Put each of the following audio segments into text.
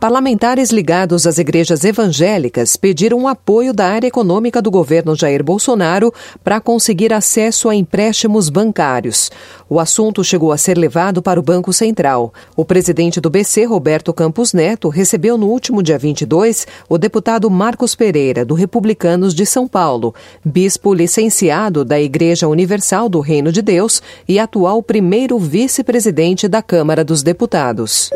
Parlamentares ligados às igrejas evangélicas pediram apoio da área econômica do governo Jair Bolsonaro para conseguir acesso a empréstimos bancários. O assunto chegou a ser levado para o Banco Central. O presidente do BC, Roberto Campos Neto, recebeu no último dia 22 o deputado Marcos Pereira, do Republicanos de São Paulo, bispo licenciado da Igreja Universal do Reino de Deus e atual primeiro vice-presidente da Câmara dos Deputados.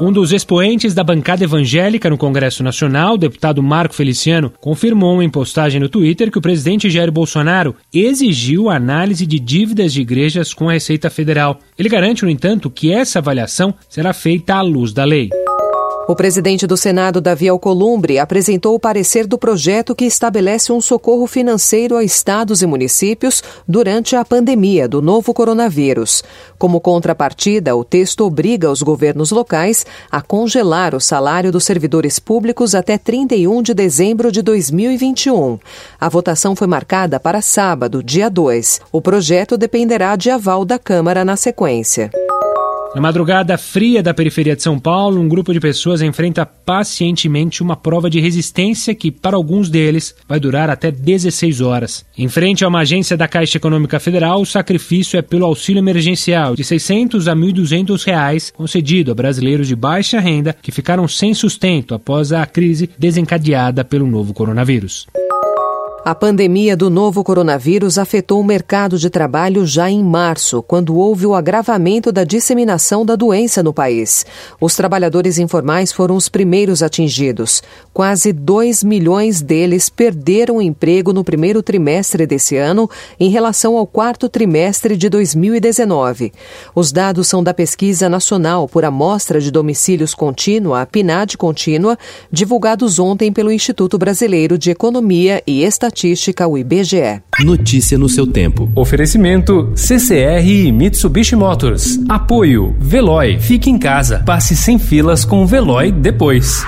Um dos expoentes da bancada evangélica no Congresso Nacional, deputado Marco Feliciano, confirmou em postagem no Twitter que o presidente Jair Bolsonaro exigiu análise de dívidas de igrejas com a Receita Federal. Ele garante, no entanto, que essa avaliação será feita à luz da lei. O presidente do Senado, Davi Alcolumbre, apresentou o parecer do projeto que estabelece um socorro financeiro a estados e municípios durante a pandemia do novo coronavírus. Como contrapartida, o texto obriga os governos locais a congelar o salário dos servidores públicos até 31 de dezembro de 2021. A votação foi marcada para sábado, dia 2. O projeto dependerá de aval da Câmara na sequência. Na madrugada fria da periferia de São Paulo, um grupo de pessoas enfrenta pacientemente uma prova de resistência que, para alguns deles, vai durar até 16 horas. Em frente a uma agência da Caixa Econômica Federal, o sacrifício é pelo auxílio emergencial de 600 a 1.200 reais concedido a brasileiros de baixa renda que ficaram sem sustento após a crise desencadeada pelo novo coronavírus. A pandemia do novo coronavírus afetou o mercado de trabalho já em março, quando houve o agravamento da disseminação da doença no país. Os trabalhadores informais foram os primeiros atingidos. Quase 2 milhões deles perderam o emprego no primeiro trimestre desse ano em relação ao quarto trimestre de 2019. Os dados são da Pesquisa Nacional por Amostra de Domicílios Contínua, a PNAD Contínua, divulgados ontem pelo Instituto Brasileiro de Economia e Estatística Estatística, o IBGE. Notícia no seu tempo. Oferecimento CCR e Mitsubishi Motors. Apoio Veloy. Fique em casa. Passe sem filas com o Veloy depois.